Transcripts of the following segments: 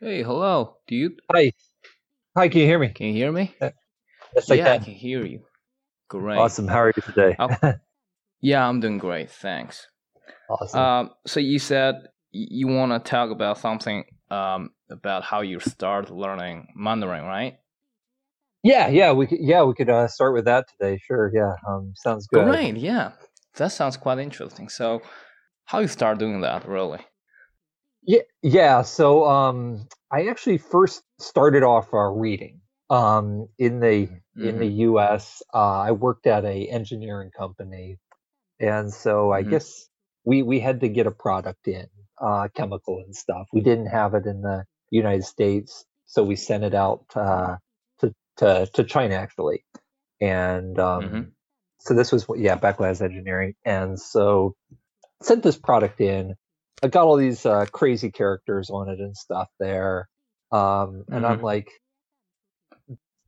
Hey, hello. Do you Hi. Hi, can you hear me? can you hear me? Uh, Yes, I Yeah, I can. can hear you. Great. Awesome. How are you today? Oh, yeah, I'm doing great. Thanks. awesome. Um, so you said you want to talk about something um about how you start learning Mandarin, right? yeah, yeah, we could, yeah, we could uh, start with that today. Sure. Yeah. Um, sounds good. Great. Yeah, that sounds quite interesting. So, how you start doing that, really? Yeah, yeah. So, um, I actually first started off uh, reading. Um, in the in the Mm-hmm. U.S., uh, I worked at a engineering company, and so I Mm-hmm. guess we we had to get a product in, uh, chemical and stuff. We didn't have it in the United States, so we sent it out uh, to to to China actually. And Mm-hmm. um, so this was yeah back when I was engineering, and so sent this product in. I got all these uh, crazy characters on it and stuff there, um, and I'm Mm-hmm. like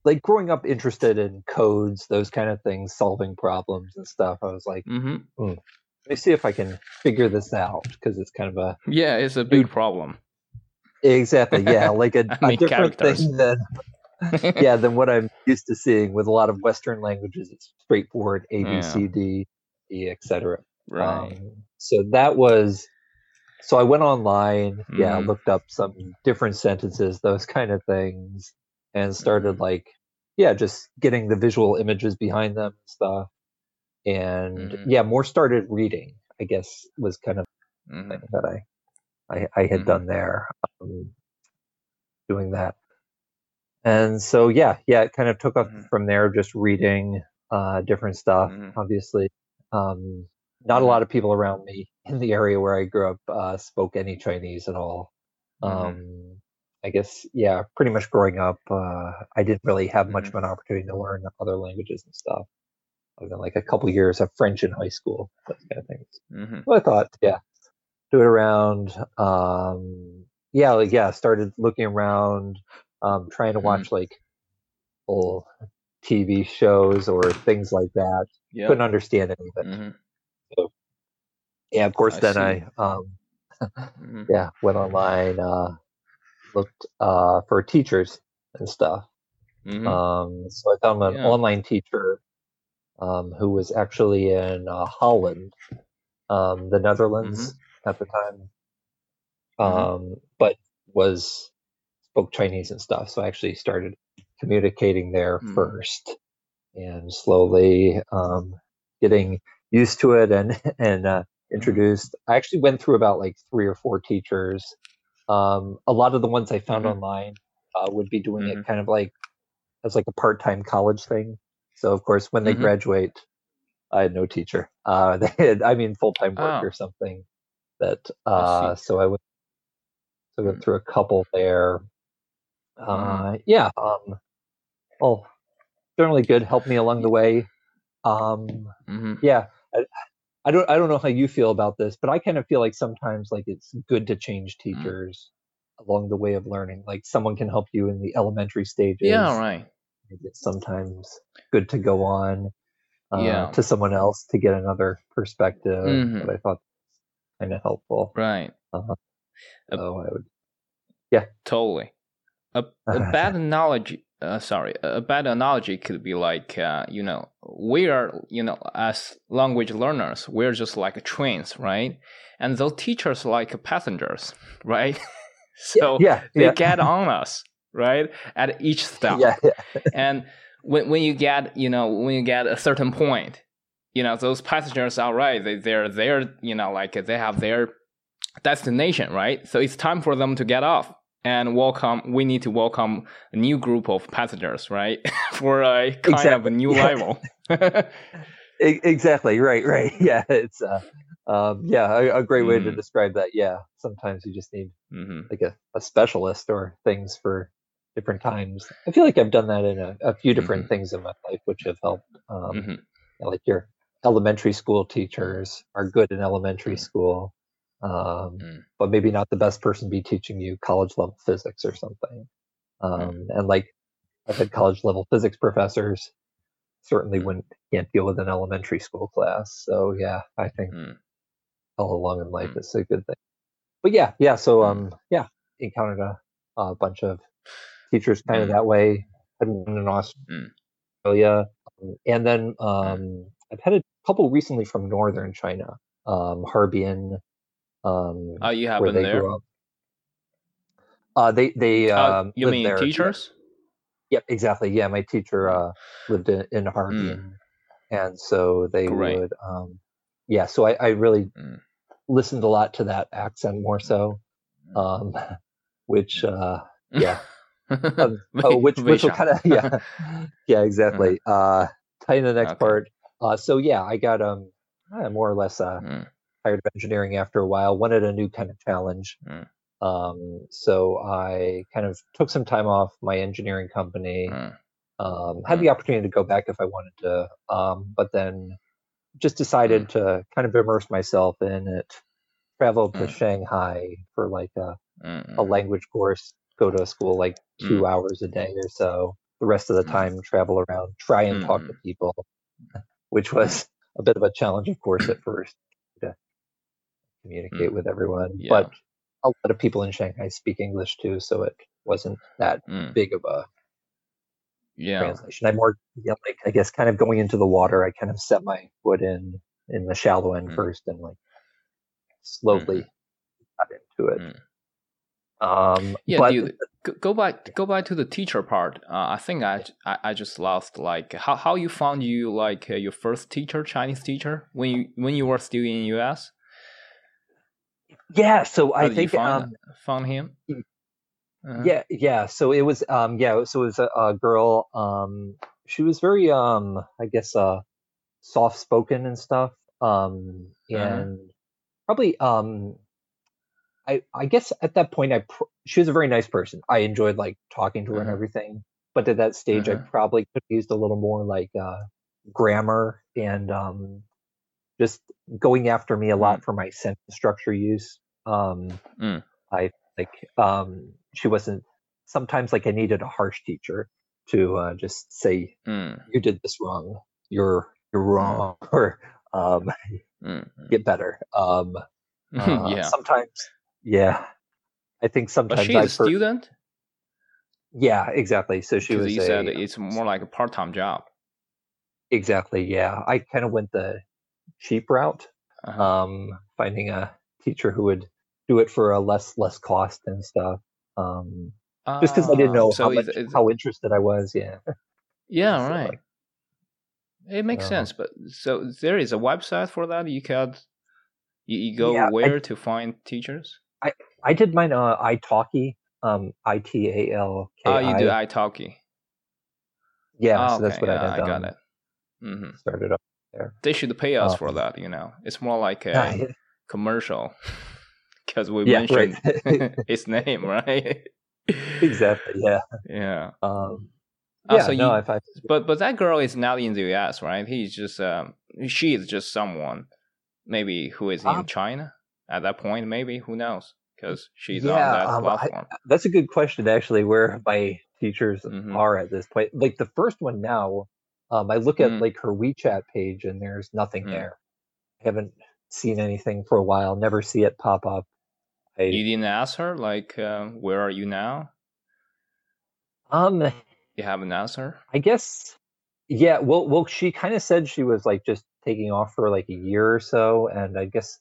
like growing up interested in codes, those kind of things, solving problems and stuff. I was like, Mm-hmm. hmm, let me see if I can figure this out because it's kind of a Yeah, it's a new big problem. exactly yeah like a, I a mean, different characters. thing than yeah than what I'm used to seeing with a lot of Western languages. It's straightforward A B Yeah. C D E etc. Right. Um, so that was so I went online, yeah, Mm-hmm. looked up some different sentences, those kind of things, and started like yeah, just getting the visual images behind them and stuff. And Mm-hmm. yeah, more started reading, I guess was kind of Mm-hmm. thing that I I, I had Mm-hmm. done there, um, doing that. And so yeah, yeah, it kind of took off Mm-hmm. from there, just reading uh, different stuff. Mm-hmm. Obviously, um, not a Mm-hmm. lot of people around me in the area where I grew up uh, spoke any Chinese at all. Mm-hmm. Um, I guess yeah, pretty much growing up, uh, I didn't really have much Mm-hmm. of an opportunity to learn other languages and stuff. Other than like a couple years of French in high school, those kind of things. Mm-hmm. So I thought, yeah, do it around. Um, yeah, like yeah, started looking around, um, trying to Mm-hmm. watch like old TV shows or things like that. Yeah. Couldn't understand any of it. Mm-hmm. Yeah, of course, I then see. I um, Mm-hmm. yeah went online, uh, looked uh, for teachers and stuff. Mm-hmm. Um, so I found an Yeah. online teacher um, who was actually in uh, Holland, um, the Netherlands at the time, Mhm. um, but was spoke Chinese and stuff. So I actually started communicating there first, and slowly um, getting used to it and and uh, introduced. I actually went through about like three or four teachers. Um, a lot of the ones I found Mhm. online uh, would be doing Mhm. it kind of like as like a part-time college thing. So of course, when they Mhm. graduate, I had no teacher. Uh, they had, I mean, full-time work Oh. or something. That uh, see. so I went, so I went Mm. through a couple there. Uh, yeah, um, well, generally good. Helped me along the way. Um, Mm-hmm. yeah, I, I don't, I don't know how you feel about this, but I kind of feel like sometimes like it's good to change Mm. teachers along the way of learning. Like someone can help you in the elementary stages. Yeah. Right. It's sometimes good to go on uh, Yeah. to someone else to get another perspective Mhm. that I thought kind of helpful. Right. Uh-huh. Uh, I would, Yeah. Totally. A, a bad analogy. Uh, sorry, a bad analogy could be like, uh, you know, we are, you know, as language learners, we're just like trains, right? And those teachers like passengers, right? so yeah, they yeah, get on us, right, at each stop. yeah, yeah, and when when you get you know when you get a certain point you know those passengers are right they they're there you know like they have their destination right so it's time for them to get off and welcome we need to welcome a new group of passengers right for a kind of a new Yeah. level exactly. Right, right. Yeah, it's uh, um, yeah, a, a great way to Mm. describe that. Yeah, sometimes you just need hmm like a, a specialist or things for different times. I feel like I've done that in a, a few different Mhm. things in my life, which have helped. Um, hmm like your elementary school teachers are good in elementary Mm. school, um, Mm. but maybe not the best person to be teaching you college level physics or something. Um, And like I've had college level physics professors, certainly Mm. wouldn't can't deal with an elementary school class. So yeah, I think Mm. all along in life Mm. is a good thing. But yeah, yeah. So Mm. um, yeah, encountered a, a bunch of teachers kind of Mm. that way. I had one in Mm. Australia, um, and then um, I've had a couple recently from northern China, um, Harbin, um, Oh, you have been they there? Uh, they they Oh, um, you mean there. teachers? Yep, exactly. Yeah, my teacher uh, lived in, in Harbin, and so they Mm. Great. would. Um, yeah, so I, I really Mm. listened a lot to that accent more so, um, which uh, yeah, um, oh, which which will kind of yeah, yeah, exactly. Uh, tell you the next Mm-hmm. Okay. part. Uh, so yeah, I got um uh, more or less uh, Mm, tired of engineering after a while. Wanted a new kind of challenge. Mm. Um, so I kind of took some time off my engineering company. mm, Um, had the opportunity to go back if I wanted to, um, but then just decided to kind of immerse myself in it. Traveled to Mm. Shanghai for like a, mm, a mm. language course. Go to a school like two hours a day or so. The rest of the Mm. time, travel around, try and talk to Mm. people, which was a bit of a challenge, of course, at first communicate Mm. with everyone. Yeah. But a lot of people in Shanghai speak English too, so it wasn't that Mm. big of a Yeah. translation. I more, yeah, like I guess, kind of going into the water. I kind of set my foot in in the shallow end Mm. first, and like slowly got into it. Mm. Um, Yeah, but dude. Go, go back. Go back to the teacher part. Uh, I think I, I I just lost like how how you found you like uh, your first teacher, Chinese teacher, when you when you were still in US. Yeah, so I did think you find um, found him? Uh-huh. yeah, yeah. So it was um, yeah, so it was a, a girl. Um, she was very um, I guess uh, soft spoken and stuff. Um, Uh-huh. and probably um, I I guess at that point I pr- she was a very nice person. I enjoyed like talking to her and Mhm. everything. But at that stage, I Mhm. probably could have used a little more like uh, grammar and um, just going after me a lot for my sentence structure use. Um, Mm. I like um, she wasn't. Sometimes like I needed a harsh teacher to uh, just say Mm, you did this wrong. You're you're wrong, or um, mm, get better. Um, mm. uh, yeah. Sometimes, yeah. I think sometimes she I is a student. yeah, exactly. So she was you a said it's more like a part time job. exactly yeah. I kind of went the cheap route, Uh-huh. um, finding a teacher who would do it for a less less cost and stuff. Um, just because I didn't Ah, know so how much it's- how interested I was. Yeah. Yeah, So, right. like, It makes uh, sense, but so there is a website for that. You can you, you go Yeah, I- where to find teachers? I I did mine uh, italki, um, I T A L K Oh, you do I. italki. Yeah, Ah, so that's okay, what yeah, I had I got um, it. hmm started up there. They should pay us for Um, that. You know, it's more like a Yeah, commercial because we yeah, mentioned right. its name, right? exactly. Yeah. Yeah. Um, Ah, yeah. no, you- if I But but that girl is not in the U.S., right? He's just um, she is just someone, maybe who is in Um, China at that point. Maybe who knows? Because she's on that um, I- platform. That's a good question, actually. Where my teachers Mhm. are at this point. Like the first one now, um, I look at Mm. like her WeChat page and there's nothing Mm. there. I haven't seen anything for a while. Never see it pop up. I, You didn't ask her like, uh, where are you now? um, You haven't asked her. I guess, yeah. Well, well, she kind of said she was like just taking off for like a year or so, and I guess,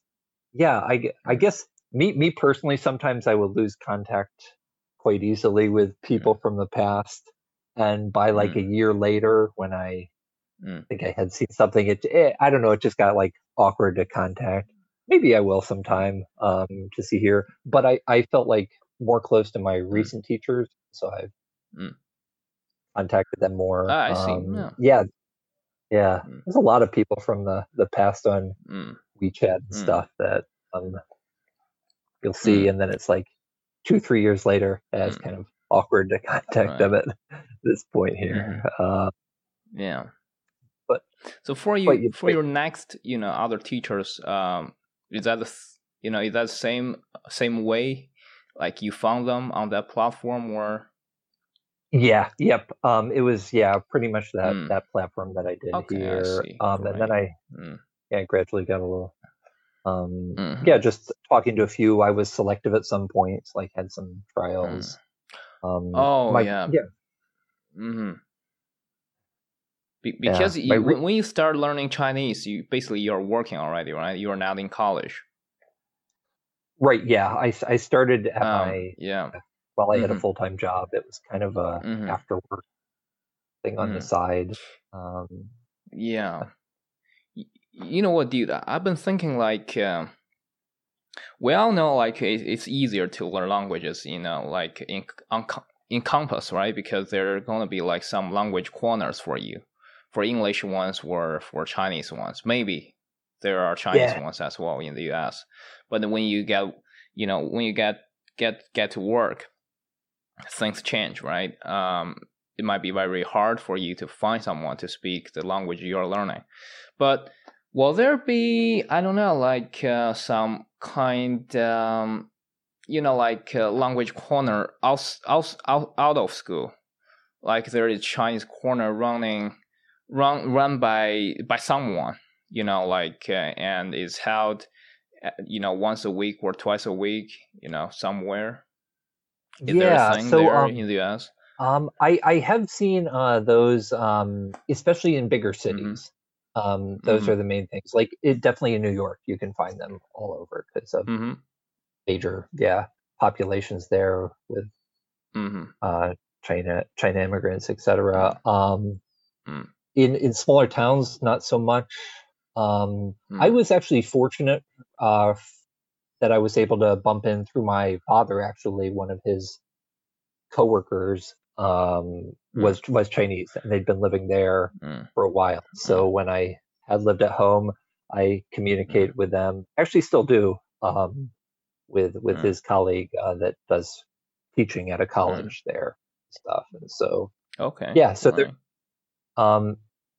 yeah. I, I guess me, me personally, sometimes I would lose contact quite easily with people from the past, and by like a year later, when I Mm. think I had seen something, it, it I don't know, it just got like awkward to contact. Maybe I will sometime um, to see here, but I, I felt like more close to my recent teachers, so I've Mm. contacted them more. Ah, I see. Um, Yeah. yeah, yeah. Mm. There's a lot of people from the the past on Mm. WeChat and Mm. stuff that um, you'll see, and then it's like two, three years later, as Mm. kind of awkward to contact Right. them at this point here. Uh, Yeah. But- so for you, you- for your next, you know, other teachers, um, is that the, you know, is that same same way, like you found them on that platform, or Yeah, yep. Um, it was yeah, pretty much that Mm. that platform that I did Okay, I here. see. Um, and then I Mm. yeah gradually got a little um Mhm. yeah just talking to a few. I was selective at some points, like had some trials. Um, Oh my, yeah. yeah, Mm-hmm. Be- because my you, when you start learning Chinese, you basically you're working already, right? You are not in college. right. Yeah, I, I started at Um, my yeah. while I had a mhm. full time job. It was kind of a Mhm. after work thing on the Mhm. side. Um, Yeah. You know what, dude? I've been thinking like, um, we all know like it, it's easier to learn languages, you know, like in on, in campus, right? Because there are going to be like some language corners for you, for English ones or for Chinese ones. Maybe there are Chinese Yeah. ones as well in the U.S. But when you get, you know, when you get get get to work, things change, right? Um, it might be very hard for you to find someone to speak the language you're learning. But will there be, I don't know, like uh, some kind, um, you know, like uh, language corner out, out, out, out of school? Like there is Chinese corner running, run run by by someone, you know, like uh, and is held, uh, you know, once a week or twice a week, you know, somewhere. Is there a yeah, thing so there um, in the US? Um, I I have seen uh, those, um, especially in bigger cities. Um, those Mhm. are the main things. Like it definitely in New York, you can find them all over because of Mm-hmm. major, yeah, populations there with Mm-hmm. uh, China China immigrants, etc. Um, Mm. in in smaller towns, not so much. Um, I Mm. was actually fortunate uh, that I was able to bump in through my father. Actually, one of his coworkers um, Mm. was was Chinese, and they'd been living there Mm. for a while. So when I had lived at home, I communicated with them. Actually, still do um, with with Mm. his colleague uh, that does teaching at a college there, stuff. And so Okay. yeah, so there, um,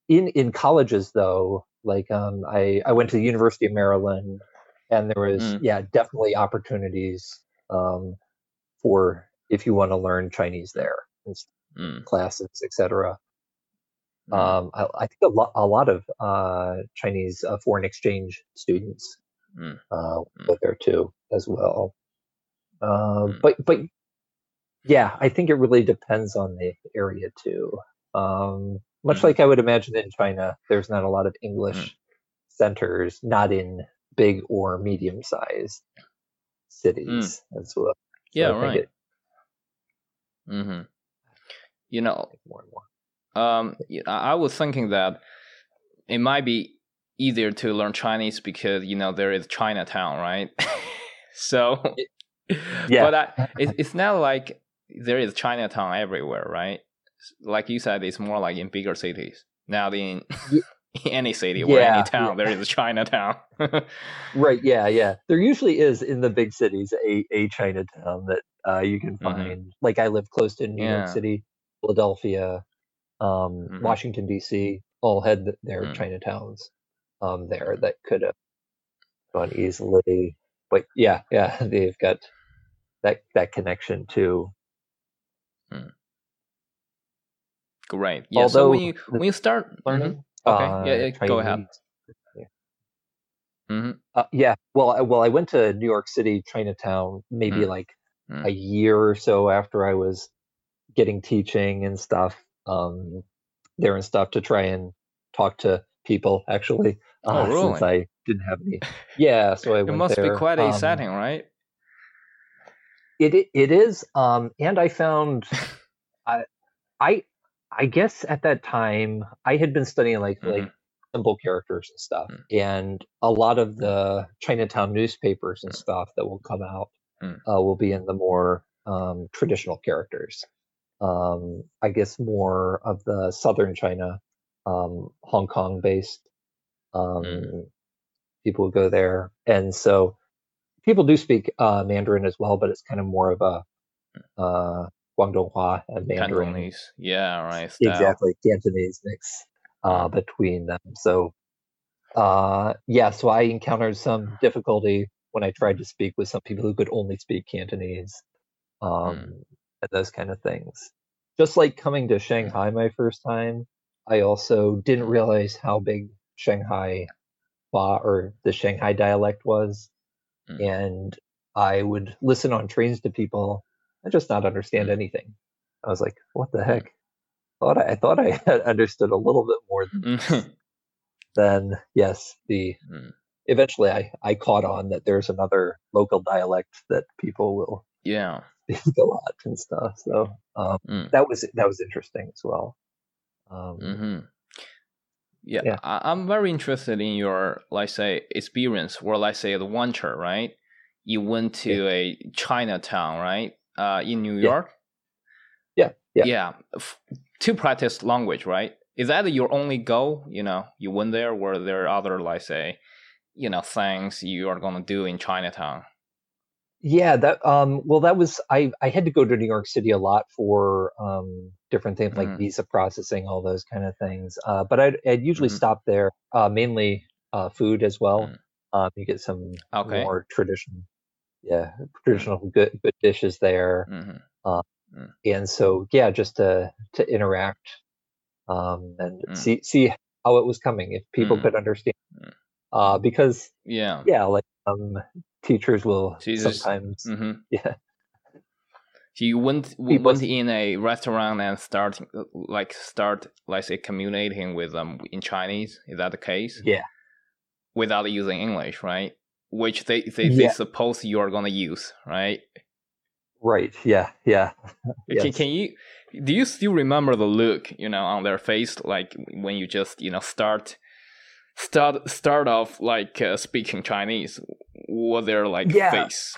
in in colleges though, like um, I I went to the University of Maryland, and there was Mm. yeah definitely opportunities um, for if you want to learn Chinese there, Mm. classes, etc. Mm. Um, I, I think a lot a lot of uh, Chinese uh, foreign exchange students Mm. uh, Mm. go there too as well. Um, Mm. But but yeah, I think it really depends on the area too. Um, much Mm. like I would imagine in China, there's not a lot of English centers, not in big or medium sized cities as well. Mm. Yeah, right. it- Mm-hmm. You know, more and more. um, I was thinking that it might be easier to learn Chinese because you know there is Chinatown, right? so, Yeah. but I, it, it's not like there is Chinatown everywhere, right? Like you said, it's more like in bigger cities, Now in any city or Yeah, any town. yeah. There is Chinatown. Right. Yeah. Yeah. There usually is in the big cities a, a Chinatown that uh, you can Mhm. find. Like I live close to New Yeah. York City, Philadelphia, um, Mhm. Washington D.C. All had their Mm. Chinatowns um, there that could have gone easily. But yeah, yeah, they've got that that connection too. Great. Yeah. so Although when you when you start Learning. Okay, uh, yeah, yeah, go ahead. Chinese- hmm Uh, yeah. Well, I, well, I went to New York City, Chinatown, maybe Mm. like Mm. a year or so after I was getting teaching and stuff um, there and stuff to try and talk to people. Actually, Oh, uh, since? I didn't have any. Yeah, so I It went must there. be quite a um, setting, right? It it is, um, and I found, I I I guess at that time I had been studying like like Mhm. simple characters and stuff, Mm. and a lot of the Chinatown newspapers and Mm. stuff that will come out Mm. uh, will be in the more um, traditional characters. Um, I guess more of the southern China, um, Hong Kong based um, Mm. people who go there, and so people do speak uh, Mandarin as well, but it's kind of more of a uh, Guangdonghua and Mandarin, Cantonese. Yeah, right. Style. exactly Cantonese mix uh, between them. So, uh, yeah, so I encountered some difficulty when I tried to speak with some people who could only speak Cantonese, um, and those kind of things. Just like coming to Shanghai my first time, I also didn't realize how big Shanghai Hua or the Shanghai dialect was, Mm. and I would listen on trains to people and just not understand Mm. anything. I was like, what the heck? Thought I, I thought I had understood a little bit more than Mhm. then yes, the Mm. eventually I, I caught on that there's another local dialect that people will yeah. Speak a lot and stuff. So um, Mm. that was that was interesting as well. Um, hmm Yeah, Yeah. I, I'm very interested in your, let's say, experience or let's say adventure, right? You went to a Chinatown, right? Uh, in New York. Yeah, yeah. Yeah, f- to practice language, right? Is that your only goal? You know, you went there. Were there other, like say, you know, things you are gonna do in Chinatown? Yeah, that um well that was I I had to go to New York City a lot for um different things like Mhm. visa processing, all those kind of things. Uh but I'd I'd usually Mhm. stop there uh mainly uh food as well. Mm. Um you get some Okay. more traditional yeah, traditional good good dishes there. hmm And so yeah, just to to interact um and Mm. see see how it was coming if people Mm. could understand. Mm. Uh because Yeah. yeah, like um teachers will Jesus. sometimes hmm yeah So you went People- went in a restaurant and start like start let's say communicating with them in Chinese. Is that the case? yeah Without using English, right? Which they they, they suppose you are gonna use, right? Right. Yeah. Yeah. Can, can you do you still remember the look you know on their face like when you just you know start start start off like uh, speaking Chinese? What their like Yeah. face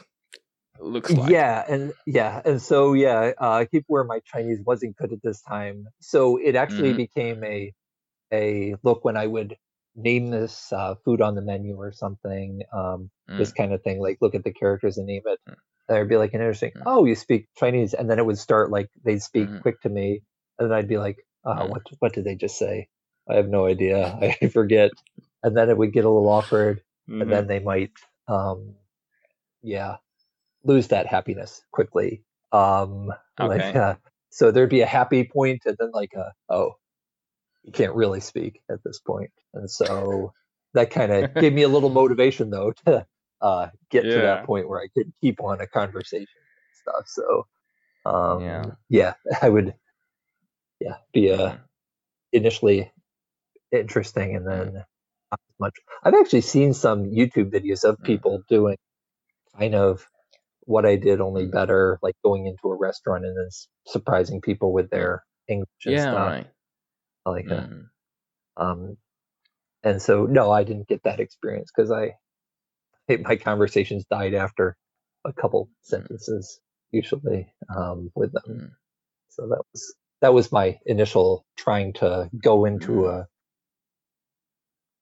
looks like? Yeah. And yeah. And so yeah, uh, keep where my Chinese wasn't good at this time. So it actually Mhm. became a a look when I would name this uh, food on the menu or something. Um, Mm. this kind of thing. Like look at the characters and name it. Mm. There'd be like an interesting. Mm. Oh, you speak Chinese, and then it would start like they'd speak Mhm. quick to me, and then I'd be like, uh, Mm. what what did they just say? I have no idea. I forget. And then it would get a little awkward. Mhm. and then they might um yeah lose that happiness quickly um like Okay. uh, so there'd be a happy point and then like a oh you can't really speak at this point and so that kind of gave me a little motivation though to uh get to that point where i could keep on a conversation and stuff so um Yeah. yeah i would yeah be a Mhm. initially interesting and Mm. then much. I've actually seen some YouTube videos of Mm. people doing kind of what I did, only Mm. better, like going into a restaurant and then surprising people with their English and yeah, stuff. right. Like, uh, Mhm. um, and so no, I didn't get that experience because I, my conversations died after a couple sentences usually um, with them. Mm. So that was that was my initial trying to go into Mm. a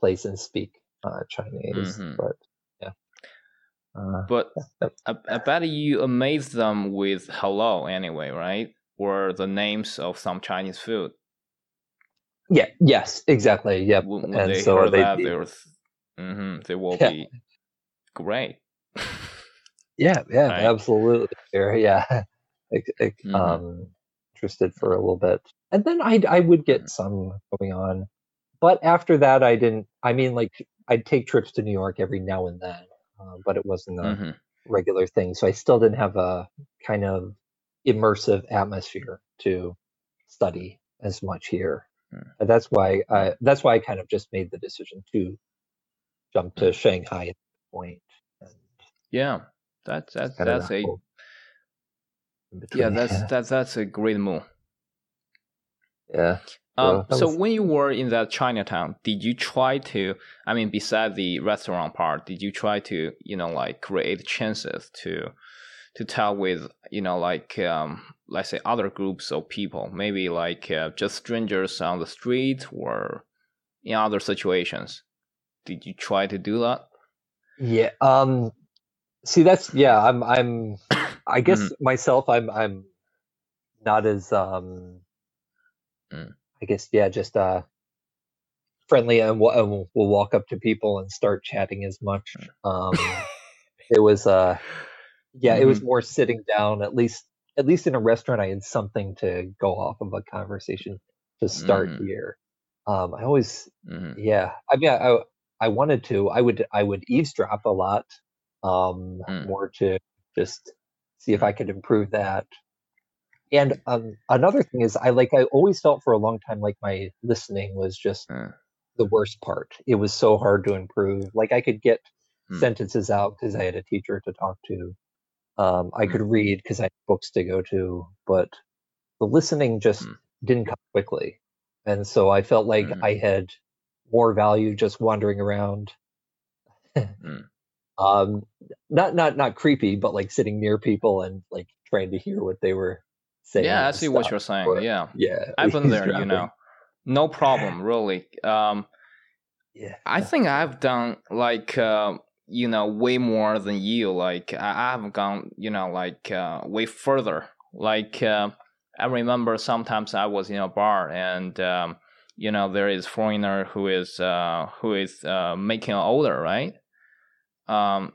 place and speak uh, Chinese. Mhm. But yeah, uh, But Yep. I, I bet you amaze them with hello anyway, right? Or the names of some Chinese food. yeah, yes, exactly. Yep. When, when And they so hear they- that, there's, hmm they will Yeah. be great. Yeah, yeah, Right. absolutely. Yeah. Ex- ex- Mhm. Um, interested for a little bit, and then I I would get Mhm. some going on, but after that I didn't. I mean, like I'd take trips to New York every now and then, uh, but it wasn't a hmm regular thing. So I still didn't have a kind of immersive atmosphere to study as much here. Mm. And that's why I that's why I kind of just made the decision to jump to Shanghai at that point. And Yeah, that's that's that's a yeah that's that's that's a great move. yeah. Um, so was- when you were in that Chinatown, did you try to? I mean, beside the restaurant part, did you try to, you know, like create chances to, to tell with, you know, like um, let's say other groups of people, maybe like uh, just strangers on the street or in other situations? Did you try to do that? Yeah. Um see that's yeah, I'm I'm I guess Mm-hmm. myself I'm I'm not as um Mm. I guess yeah, just uh friendly and we'll, and we'll walk up to people and start chatting as much. Um it was uh yeah, it was more sitting down at least at least in a restaurant I had something to go off of a conversation to start Mhm. here. Um I always hmm yeah, I mean, I I wanted to. I would I would eavesdrop a lot, um, Mm. more to just see if I could improve that. And um, another thing is, I like I always felt for a long time like my listening was just Uh, the worst part. It was so hard to improve. Like I could get Hmm. sentences out because I had a teacher to talk to. Um, I Hmm. could read because I had books to go to, but the listening just Hmm. didn't come quickly. And so I felt like Hmm. I had more value just wandering around. Hmm. um, not not not creepy, but like sitting near people and like trying to hear what they were saying. yeah, I see what you're saying. Yeah, Yeah, I've been there. You know, no problem really. Um, Yeah, I think I've done like uh, you know way more than you. Like I, I've gone you know like uh, way further. Like uh, I remember sometimes I was in a bar and um, you know there is foreigner who is uh, who is uh, making an order, right? Um,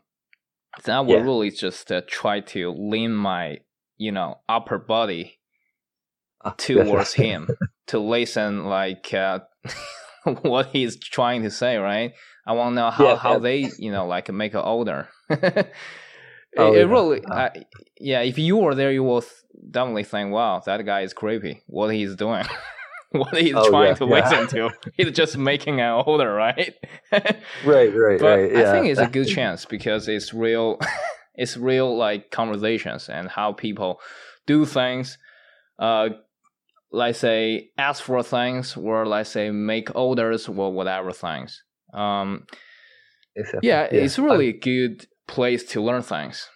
then I would Yeah. really just uh, try to lean my you know upper body Ah, towards him to listen like uh, what he's trying to say right i want to know how, Yeah, how yeah. they you know like make it older it, Oh, it yeah. really Uh. Yeah if you were there you will definitely think wow that guy is creepy what he's doing what he's Oh, trying to listen to he's just making it older right right, right, but right. I think it's a good chance because it's real, it's real like conversations and how people do things. Uh, let's say ask for things or let's say make orders or whatever things. Um, Exactly. yeah, it's really a good place to learn things.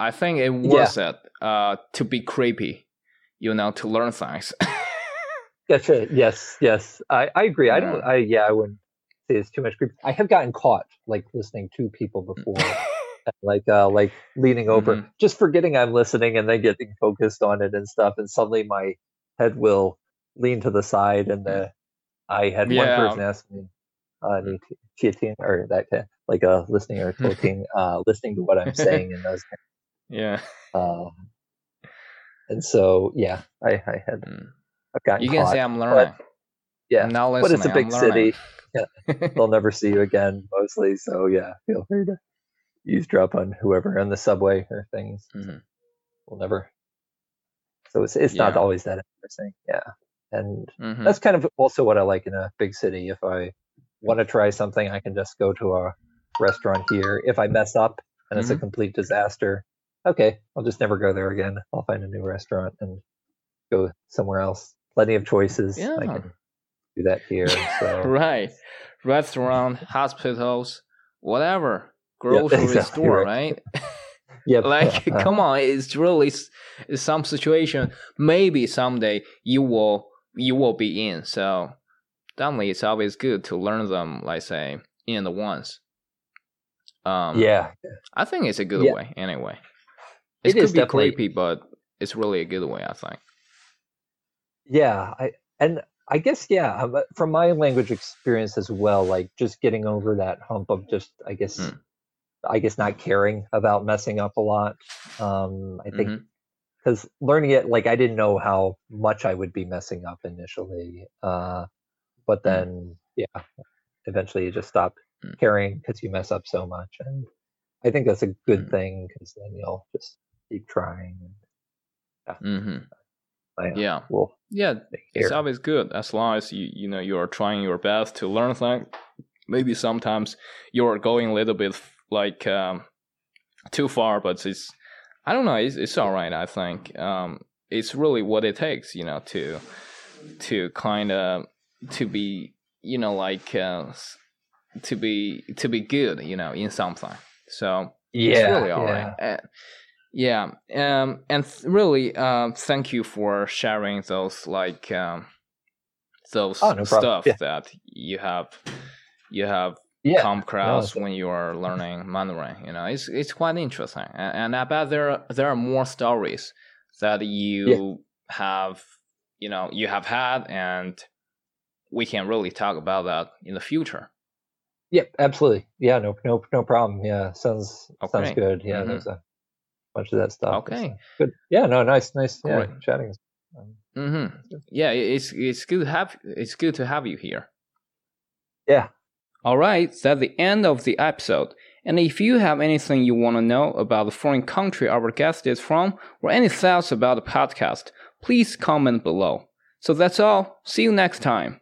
I think it worth it uh, to be creepy, you know, to learn things. That's it. Yes, yes. I, I agree. I don't. I yeah. I wouldn't say it's too much creepy. I have gotten caught like listening to people before, like uh like leaning over, Mhm. just forgetting I'm listening, and then getting focused on it and stuff, and suddenly my head will lean to the side, and the I had Yeah. one person ask me, uh, "Ni ti- Chiatin," or that kind like a uh listening or talking, uh listening to what I'm saying, and those. yeah, Um, and so yeah, I I had Mm. I've gotten you can caught. say I'm learning. yeah, I'm not but it's a big city. they'll never see you again mostly so yeah feel free to eavesdrop on whoever on the subway or things. Mhm. we'll never. So it's it's not always that interesting yeah. And Mhm. that's kind of also what i like in a big city. If i want to try something i can just go to a restaurant here. If i mess up and it's a Mhm. complete disaster okay i'll just never go there again. I'll find a new restaurant and go somewhere else. Plenty of choices. I can do that here. So right. Restaurant hospitals whatever grocery exactly store right. right Yep. like uh, come on it's really it's some situation maybe someday you will you will be in so definitely it's always good to learn them like say in the ones um yeah. i think it's a good Yeah. way anyway It it, could is be definitely- creepy but it's really a good way i think Yeah. I and I guess yeah, uh, from my language experience as well, like just getting over that hump of just I guess Mm. I guess not caring about messing up a lot. Um I think because learning it like I didn't know how much I would be messing up initially. Uh but then yeah, eventually you just stop Mm. caring because you mess up so much and I think that's a good Mm. thing because then you'll just keep trying and hmm I, yeah will yeah it's always good as long as you you know you're trying your best to learn things maybe sometimes you're going a little bit like um too far but it's i don't know it's, it's all right i think um it's really what it takes you know to to kind of to be you know like uh to be to be good you know in something so yeah, it's really all yeah. right. Uh, yeah, um, and th- really, um, thank you for sharing those like um, those Oh, no stuff Yeah. that you have you have Yeah. come across it's- when you are learning Mandarin. You know, it's it's quite interesting, and, and I bet there are, there are more stories that you have you know you have had, and we can really talk about that in the future. Yep, absolutely. Yeah, no, no, no problem. Yeah, sounds sounds good. Yeah, Mhm. there's a bunch of that stuff. Okay. good. Yeah, no, nice, nice. Yeah, Great. chatting. Um, hmm Yeah, it's it's good to have it's good to have you here. Yeah. All right, that's the end of the episode. And if you have anything you want to know about the foreign country our guest is from, or any thoughts about the podcast, please comment below. So that's all. See you next time.